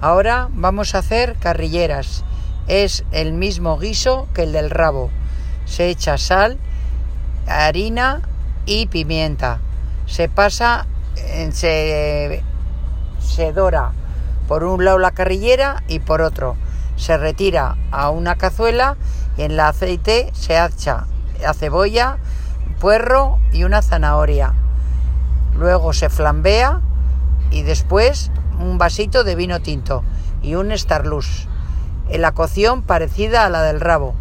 Ahora vamos a hacer carrilleras. Es el mismo guiso que el del rabo. Se echa sal, harina y pimienta. Se pasa, se, se dora por un lado la carrillera y por otro. Se retira a una cazuela y en el aceite se echa la cebolla, puerro y una zanahoria. Luego se flambea y después un vasito de vino tinto y un Starlus. En la cocción parecida a la del rabo.